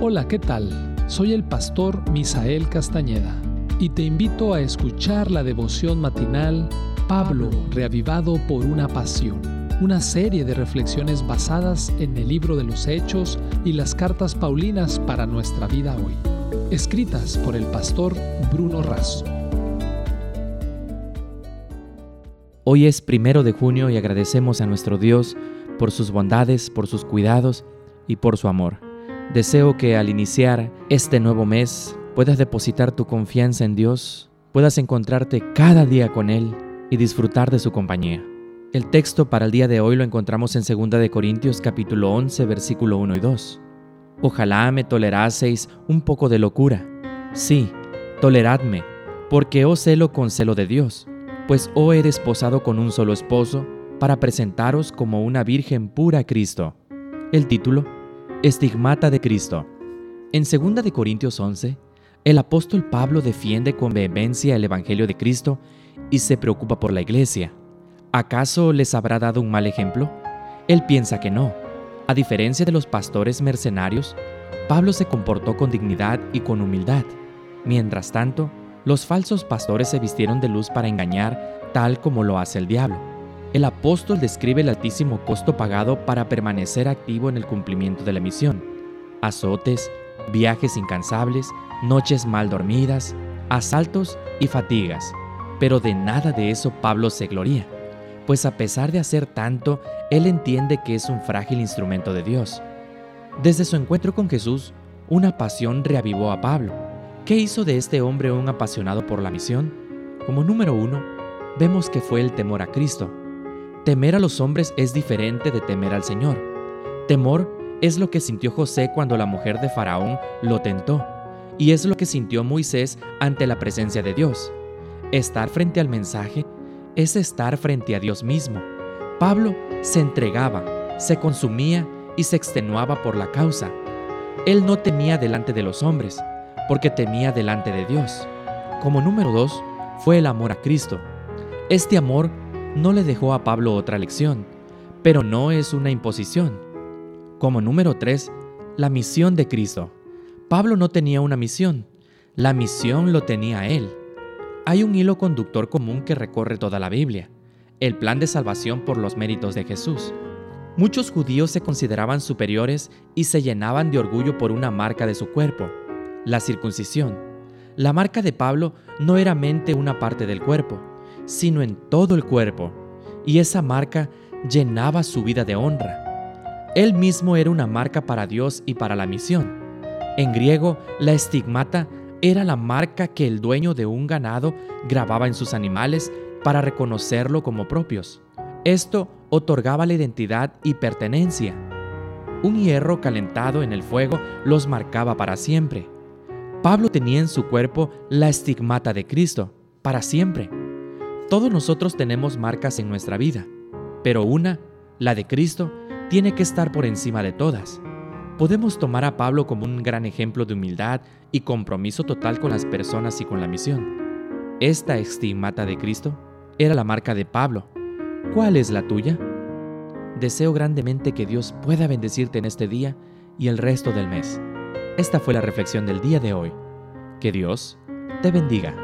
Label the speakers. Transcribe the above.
Speaker 1: Hola, ¿qué tal? Soy el pastor Misael Castañeda y te invito a escuchar la devoción matinal Pablo, reavivado por una pasión, una serie de reflexiones basadas en el libro de los Hechos y las cartas Paulinas para nuestra vida hoy, escritas por el pastor Bruno Razo.
Speaker 2: Hoy es primero de junio y agradecemos a nuestro Dios por sus bondades, por sus cuidados y por su amor. Deseo que al iniciar este nuevo mes puedas depositar tu confianza en Dios, puedas encontrarte cada día con Él y disfrutar de su compañía. El texto para el día de hoy lo encontramos en 2 de Corintios capítulo 11 versículo 1 y 2. Ojalá me toleraseis un poco de locura. Sí, toleradme, porque os celo con celo de Dios, pues os he desposado con un solo esposo para presentaros como una virgen pura a Cristo. El título Estigmata de Cristo. En 2 de Corintios 11, el apóstol Pablo defiende con vehemencia el Evangelio de Cristo y se preocupa por la iglesia. ¿Acaso les habrá dado un mal ejemplo? Él piensa que no. A diferencia de los pastores mercenarios, Pablo se comportó con dignidad y con humildad. Mientras tanto, los falsos pastores se vistieron de luz para engañar, tal como lo hace el diablo el apóstol describe el altísimo costo pagado para permanecer activo en el cumplimiento de la misión. Azotes, viajes incansables, noches mal dormidas, asaltos y fatigas. Pero de nada de eso Pablo se gloría, pues a pesar de hacer tanto, él entiende que es un frágil instrumento de Dios. Desde su encuentro con Jesús, una pasión reavivó a Pablo. ¿Qué hizo de este hombre un apasionado por la misión? Como número uno, vemos que fue el temor a Cristo Temer a los hombres es diferente de temer al Señor. Temor es lo que sintió José cuando la mujer de Faraón lo tentó, y es lo que sintió Moisés ante la presencia de Dios. Estar frente al mensaje es estar frente a Dios mismo. Pablo se entregaba, se consumía y se extenuaba por la causa. Él no temía delante de los hombres, porque temía delante de Dios. Como número dos, fue el amor a Cristo. Este amor no le dejó a Pablo otra lección, pero no es una imposición. Como número 3, la misión de Cristo. Pablo no tenía una misión, la misión lo tenía él. Hay un hilo conductor común que recorre toda la Biblia, el plan de salvación por los méritos de Jesús. Muchos judíos se consideraban superiores y se llenaban de orgullo por una marca de su cuerpo, la circuncisión. La marca de Pablo no era mente una parte del cuerpo, sino en todo el cuerpo, y esa marca llenaba su vida de honra. Él mismo era una marca para Dios y para la misión. En griego, la estigmata era la marca que el dueño de un ganado grababa en sus animales para reconocerlo como propios. Esto otorgaba la identidad y pertenencia. Un hierro calentado en el fuego los marcaba para siempre. Pablo tenía en su cuerpo la estigmata de Cristo, para siempre. Todos nosotros tenemos marcas en nuestra vida, pero una, la de Cristo, tiene que estar por encima de todas. Podemos tomar a Pablo como un gran ejemplo de humildad y compromiso total con las personas y con la misión. Esta estigmata de Cristo era la marca de Pablo. ¿Cuál es la tuya? Deseo grandemente que Dios pueda bendecirte en este día y el resto del mes. Esta fue la reflexión del día de hoy. Que Dios te bendiga.